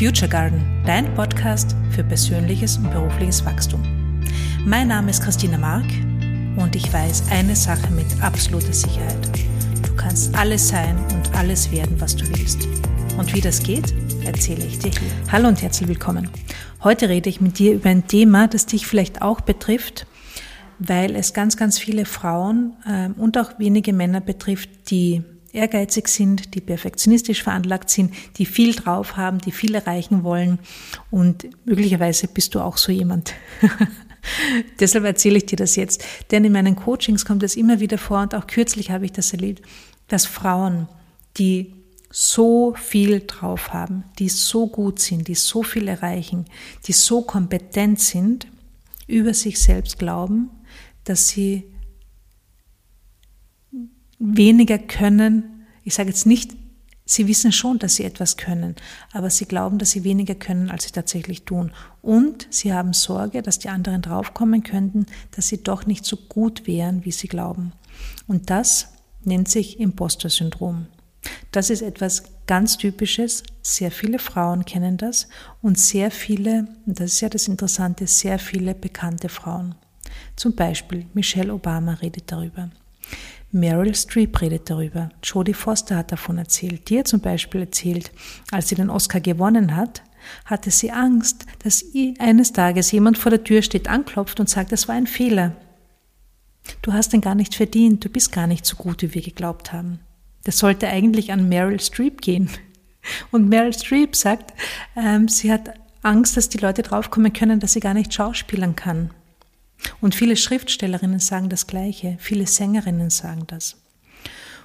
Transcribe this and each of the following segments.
Future Garden, dein Podcast für persönliches und berufliches Wachstum. Mein Name ist Christina Mark und ich weiß eine Sache mit absoluter Sicherheit. Du kannst alles sein und alles werden, was du willst. Und wie das geht, erzähle ich dir. Hallo und herzlich willkommen. Heute rede ich mit dir über ein Thema, das dich vielleicht auch betrifft, weil es ganz, ganz viele Frauen äh, und auch wenige Männer betrifft, die ehrgeizig sind, die perfektionistisch veranlagt sind, die viel drauf haben, die viel erreichen wollen. Und möglicherweise bist du auch so jemand. Deshalb erzähle ich dir das jetzt. Denn in meinen Coachings kommt es immer wieder vor und auch kürzlich habe ich das erlebt, dass Frauen, die so viel drauf haben, die so gut sind, die so viel erreichen, die so kompetent sind, über sich selbst glauben, dass sie weniger können. Ich sage jetzt nicht, sie wissen schon, dass sie etwas können, aber sie glauben, dass sie weniger können, als sie tatsächlich tun. Und sie haben Sorge, dass die anderen draufkommen könnten, dass sie doch nicht so gut wären, wie sie glauben. Und das nennt sich Imposter-Syndrom. Das ist etwas ganz Typisches. Sehr viele Frauen kennen das und sehr viele, und das ist ja das Interessante, sehr viele bekannte Frauen. Zum Beispiel Michelle Obama redet darüber. Meryl Streep redet darüber. Jodie Foster hat davon erzählt. Hat zum Beispiel erzählt, als sie den Oscar gewonnen hat, hatte sie Angst, dass eines Tages jemand vor der Tür steht, anklopft und sagt, das war ein Fehler. Du hast den gar nicht verdient, du bist gar nicht so gut, wie wir geglaubt haben. Das sollte eigentlich an Meryl Streep gehen. Und Meryl Streep sagt, ähm, sie hat Angst, dass die Leute draufkommen können, dass sie gar nicht schauspielern kann. Und viele Schriftstellerinnen sagen das Gleiche, viele Sängerinnen sagen das.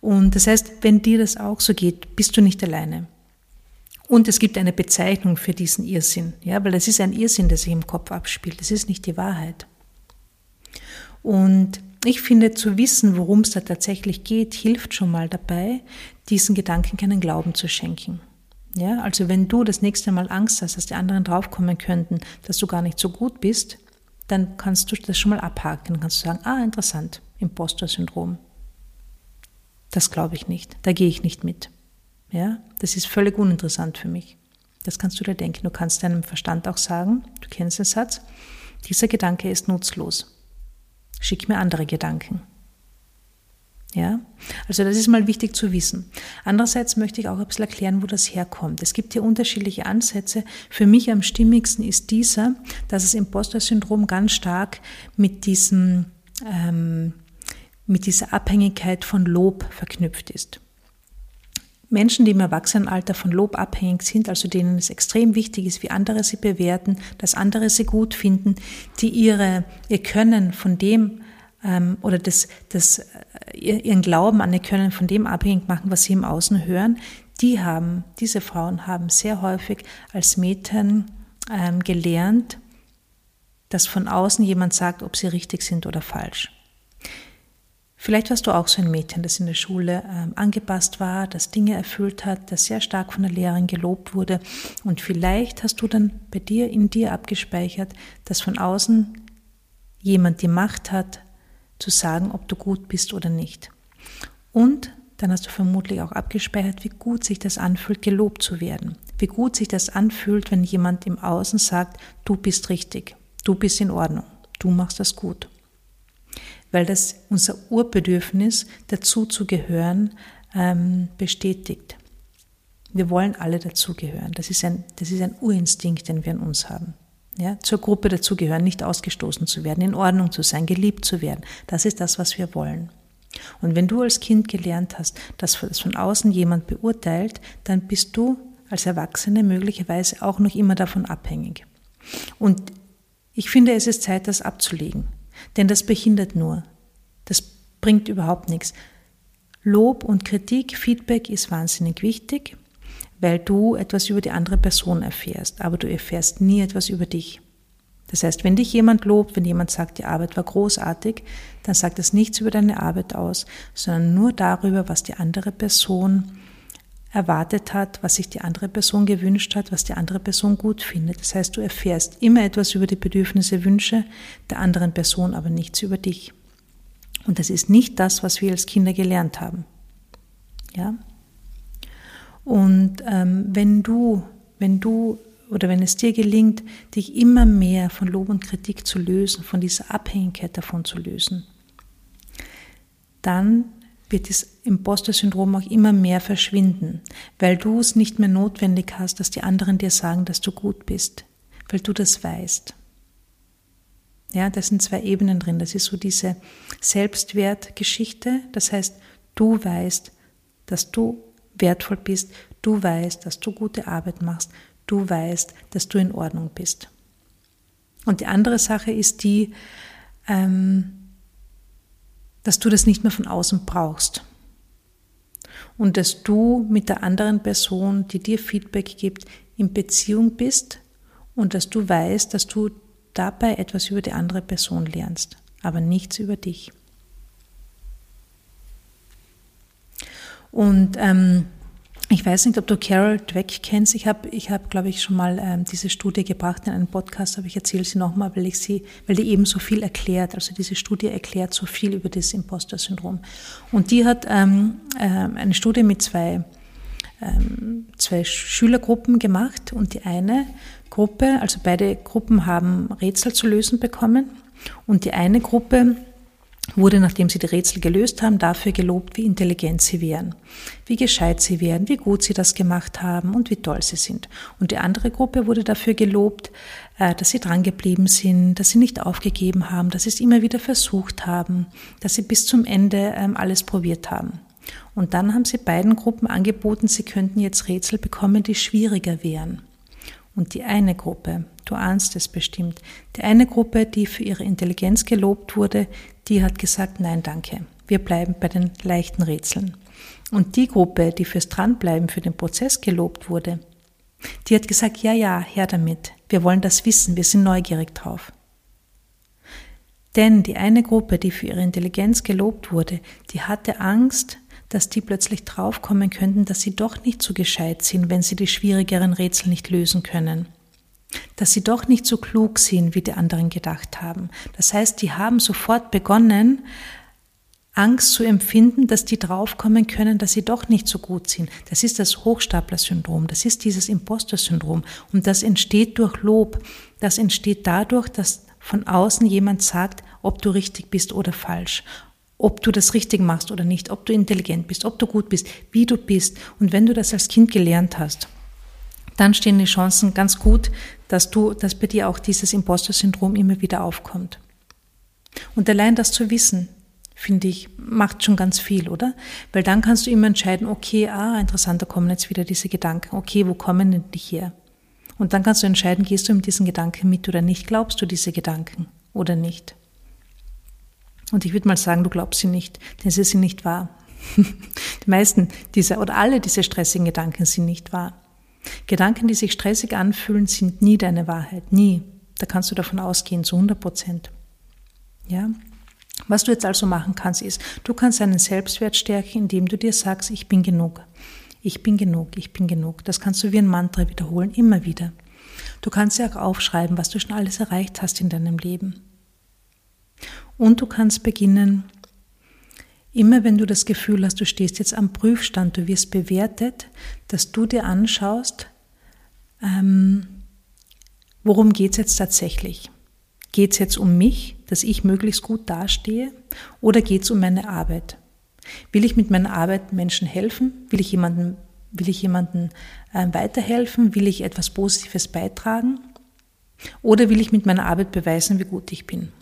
Und das heißt, wenn dir das auch so geht, bist du nicht alleine. Und es gibt eine Bezeichnung für diesen Irrsinn, ja, weil es ist ein Irrsinn, der sich im Kopf abspielt. Es ist nicht die Wahrheit. Und ich finde, zu wissen, worum es da tatsächlich geht, hilft schon mal dabei, diesen Gedanken keinen Glauben zu schenken. Ja, also wenn du das nächste Mal Angst hast, dass die anderen draufkommen könnten, dass du gar nicht so gut bist, dann kannst du das schon mal abhaken. Dann kannst du sagen, ah, interessant, Imposter-Syndrom. Das glaube ich nicht. Da gehe ich nicht mit. Ja, das ist völlig uninteressant für mich. Das kannst du dir denken. Du kannst deinem Verstand auch sagen, du kennst den Satz, dieser Gedanke ist nutzlos. Schick mir andere Gedanken. Ja, also das ist mal wichtig zu wissen. Andererseits möchte ich auch ein bisschen erklären, wo das herkommt. Es gibt hier unterschiedliche Ansätze. Für mich am stimmigsten ist dieser, dass das Imposter-Syndrom ganz stark mit diesem, ähm, mit dieser Abhängigkeit von Lob verknüpft ist. Menschen, die im Erwachsenenalter von Lob abhängig sind, also denen es extrem wichtig ist, wie andere sie bewerten, dass andere sie gut finden, die ihre, ihr Können von dem ähm, oder das, das, ihren Glauben an ihr Können von dem abhängig machen, was sie im Außen hören, die haben, diese Frauen haben sehr häufig als Mädchen ähm, gelernt, dass von außen jemand sagt, ob sie richtig sind oder falsch. Vielleicht warst du auch so ein Mädchen, das in der Schule ähm, angepasst war, das Dinge erfüllt hat, das sehr stark von der Lehrerin gelobt wurde. Und vielleicht hast du dann bei dir in dir abgespeichert, dass von außen jemand die Macht hat, zu sagen, ob du gut bist oder nicht. Und dann hast du vermutlich auch abgespeichert, wie gut sich das anfühlt, gelobt zu werden. Wie gut sich das anfühlt, wenn jemand im Außen sagt, du bist richtig, du bist in Ordnung, du machst das gut. Weil das unser Urbedürfnis, dazu zu gehören, ähm, bestätigt. Wir wollen alle dazugehören. Das ist ein, das ist ein Urinstinkt, den wir in uns haben ja, zur Gruppe dazugehören, nicht ausgestoßen zu werden, in Ordnung zu sein, geliebt zu werden. Das ist das, was wir wollen. Und wenn du als Kind gelernt hast, dass von außen jemand beurteilt, dann bist du als Erwachsene möglicherweise auch noch immer davon abhängig. Und ich finde, es ist Zeit, das abzulegen. Denn das behindert nur. Das bringt überhaupt nichts. Lob und Kritik, Feedback ist wahnsinnig wichtig weil du etwas über die andere Person erfährst, aber du erfährst nie etwas über dich. Das heißt, wenn dich jemand lobt, wenn jemand sagt, die Arbeit war großartig, dann sagt das nichts über deine Arbeit aus, sondern nur darüber, was die andere Person erwartet hat, was sich die andere Person gewünscht hat, was die andere Person gut findet. Das heißt, du erfährst immer etwas über die Bedürfnisse, Wünsche der anderen Person, aber nichts über dich. Und das ist nicht das, was wir als Kinder gelernt haben. Ja? Und ähm, wenn du wenn du oder wenn es dir gelingt, dich immer mehr von Lob und Kritik zu lösen, von dieser Abhängigkeit davon zu lösen, dann wird das Imposter-Syndrom auch immer mehr verschwinden, weil du es nicht mehr notwendig hast, dass die anderen dir sagen, dass du gut bist, weil du das weißt. Ja, da sind zwei Ebenen drin. Das ist so diese Selbstwertgeschichte. Das heißt, du weißt, dass du wertvoll bist, du weißt, dass du gute Arbeit machst, du weißt, dass du in Ordnung bist. Und die andere Sache ist die, ähm, dass du das nicht mehr von außen brauchst. Und dass du mit der anderen Person, die dir Feedback gibt, in Beziehung bist und dass du weißt, dass du dabei etwas über die andere Person lernst, aber nichts über dich. Und ähm, ich weiß nicht, ob du Carol Dweck kennst. Ich habe, ich hab, glaube ich, schon mal ähm, diese Studie gebracht in einem Podcast, aber ich erzähle sie nochmal, weil ich sie, weil die eben so viel erklärt. Also diese Studie erklärt so viel über das Imposter-Syndrom. Und die hat ähm, äh, eine Studie mit zwei, ähm, zwei Schülergruppen gemacht und die eine Gruppe, also beide Gruppen haben Rätsel zu lösen bekommen und die eine Gruppe wurde, nachdem sie die Rätsel gelöst haben, dafür gelobt, wie intelligent sie wären, wie gescheit sie wären, wie gut sie das gemacht haben und wie toll sie sind. Und die andere Gruppe wurde dafür gelobt, äh, dass sie drangeblieben sind, dass sie nicht aufgegeben haben, dass sie es immer wieder versucht haben, dass sie bis zum Ende ähm, alles probiert haben. Und dann haben sie beiden Gruppen angeboten, sie könnten jetzt Rätsel bekommen, die schwieriger wären. Und die eine Gruppe, du ahnst es bestimmt, die eine Gruppe, die für ihre Intelligenz gelobt wurde, die hat gesagt, nein, danke, wir bleiben bei den leichten Rätseln. Und die Gruppe, die fürs Dranbleiben für den Prozess gelobt wurde, die hat gesagt, ja, ja, her damit, wir wollen das wissen, wir sind neugierig drauf. Denn die eine Gruppe, die für ihre Intelligenz gelobt wurde, die hatte Angst, dass die plötzlich draufkommen könnten, dass sie doch nicht so gescheit sind, wenn sie die schwierigeren Rätsel nicht lösen können. Dass sie doch nicht so klug sind, wie die anderen gedacht haben. Das heißt, die haben sofort begonnen, Angst zu empfinden, dass die draufkommen können, dass sie doch nicht so gut sind. Das ist das Hochstapler-Syndrom, das ist dieses Imposter-Syndrom. Und das entsteht durch Lob. Das entsteht dadurch, dass von außen jemand sagt, ob du richtig bist oder falsch ob du das richtig machst oder nicht, ob du intelligent bist, ob du gut bist, wie du bist. Und wenn du das als Kind gelernt hast, dann stehen die Chancen ganz gut, dass du, dass bei dir auch dieses Imposter-Syndrom immer wieder aufkommt. Und allein das zu wissen, finde ich, macht schon ganz viel, oder? Weil dann kannst du immer entscheiden, okay, ah, interessant, da kommen jetzt wieder diese Gedanken. Okay, wo kommen denn die her? Und dann kannst du entscheiden, gehst du mit diesen Gedanken mit oder nicht? Glaubst du diese Gedanken oder nicht? Und ich würde mal sagen, du glaubst sie nicht, denn sie sind nicht wahr. Die meisten dieser oder alle diese stressigen Gedanken sind nicht wahr. Gedanken, die sich stressig anfühlen, sind nie deine Wahrheit, nie. Da kannst du davon ausgehen, zu 100 Prozent. Ja? Was du jetzt also machen kannst, ist, du kannst deinen Selbstwert stärken, indem du dir sagst, ich bin genug. Ich bin genug, ich bin genug. Das kannst du wie ein Mantra wiederholen, immer wieder. Du kannst ja auch aufschreiben, was du schon alles erreicht hast in deinem Leben. Und du kannst beginnen, immer wenn du das Gefühl hast, du stehst jetzt am Prüfstand, du wirst bewertet, dass du dir anschaust, ähm, worum geht es jetzt tatsächlich? Geht es jetzt um mich, dass ich möglichst gut dastehe, oder geht es um meine Arbeit? Will ich mit meiner Arbeit Menschen helfen? Will ich jemandem, will ich jemandem äh, weiterhelfen? Will ich etwas Positives beitragen? Oder will ich mit meiner Arbeit beweisen, wie gut ich bin?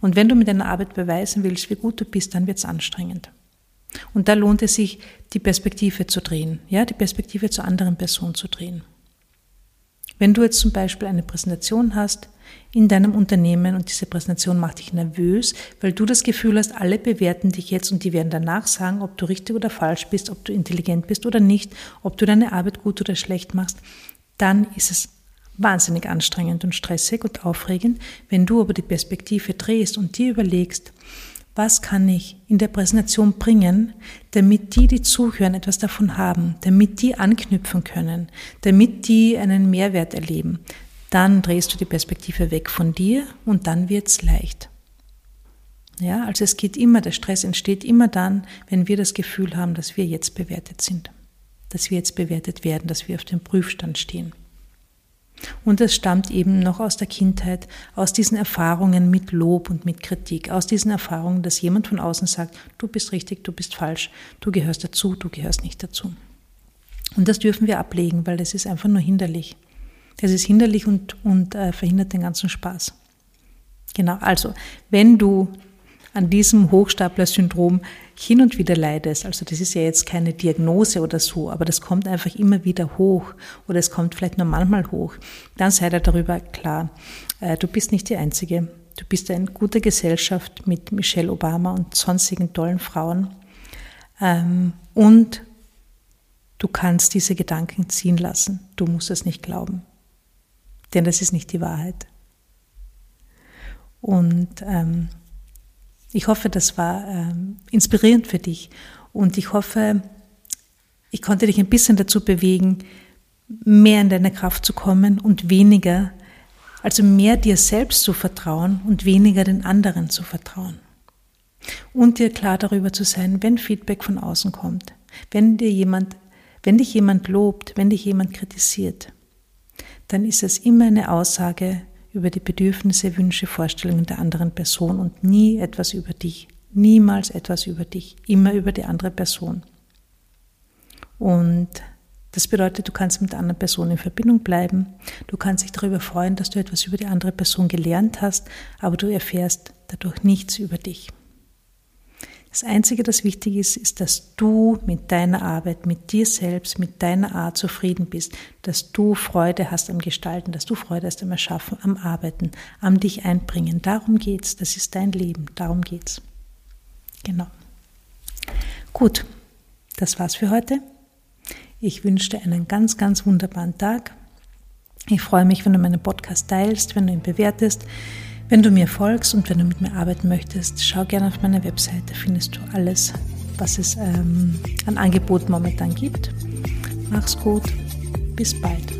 Und wenn du mit deiner Arbeit beweisen willst, wie gut du bist, dann wird es anstrengend. Und da lohnt es sich, die Perspektive zu drehen, ja, die Perspektive zur anderen Person zu drehen. Wenn du jetzt zum Beispiel eine Präsentation hast in deinem Unternehmen und diese Präsentation macht dich nervös, weil du das Gefühl hast, alle bewerten dich jetzt und die werden danach sagen, ob du richtig oder falsch bist, ob du intelligent bist oder nicht, ob du deine Arbeit gut oder schlecht machst, dann ist es wahnsinnig anstrengend und stressig und aufregend. Wenn du aber die Perspektive drehst und dir überlegst, was kann ich in der Präsentation bringen, damit die, die zuhören, etwas davon haben, damit die anknüpfen können, damit die einen Mehrwert erleben, dann drehst du die Perspektive weg von dir und dann wird's leicht. Ja, also es geht immer, der Stress entsteht immer dann, wenn wir das Gefühl haben, dass wir jetzt bewertet sind, dass wir jetzt bewertet werden, dass wir auf dem Prüfstand stehen. Und es stammt eben noch aus der Kindheit, aus diesen Erfahrungen mit Lob und mit Kritik, aus diesen Erfahrungen, dass jemand von außen sagt, du bist richtig, du bist falsch, du gehörst dazu, du gehörst nicht dazu. Und das dürfen wir ablegen, weil das ist einfach nur hinderlich. Das ist hinderlich und, und äh, verhindert den ganzen Spaß. Genau, also wenn du an diesem Hochstapler-Syndrom hin und wieder leidest, also das ist ja jetzt keine Diagnose oder so, aber das kommt einfach immer wieder hoch oder es kommt vielleicht nur manchmal hoch, dann sei dir darüber klar, äh, du bist nicht die Einzige. Du bist in guter Gesellschaft mit Michelle Obama und sonstigen tollen Frauen. Ähm, und du kannst diese Gedanken ziehen lassen. Du musst es nicht glauben. Denn das ist nicht die Wahrheit. Und ähm, ich hoffe, das war ähm, inspirierend für dich und ich hoffe, ich konnte dich ein bisschen dazu bewegen, mehr in deine Kraft zu kommen und weniger, also mehr dir selbst zu vertrauen und weniger den anderen zu vertrauen. Und dir klar darüber zu sein, wenn Feedback von außen kommt, wenn dir jemand, wenn dich jemand lobt, wenn dich jemand kritisiert, dann ist es immer eine Aussage über die Bedürfnisse, Wünsche, Vorstellungen der anderen Person und nie etwas über dich. Niemals etwas über dich, immer über die andere Person. Und das bedeutet, du kannst mit der anderen Person in Verbindung bleiben. Du kannst dich darüber freuen, dass du etwas über die andere Person gelernt hast, aber du erfährst dadurch nichts über dich. Das Einzige, das wichtig ist, ist, dass du mit deiner Arbeit, mit dir selbst, mit deiner Art zufrieden bist, dass du Freude hast am Gestalten, dass du Freude hast am Erschaffen, am Arbeiten, am dich einbringen. Darum geht's. Das ist dein Leben. Darum geht's. Genau. Gut. Das war's für heute. Ich wünsche dir einen ganz, ganz wunderbaren Tag. Ich freue mich, wenn du meinen Podcast teilst, wenn du ihn bewertest. Wenn du mir folgst und wenn du mit mir arbeiten möchtest, schau gerne auf meine Webseite, findest du alles, was es ähm, an Angeboten momentan gibt. Mach's gut, bis bald.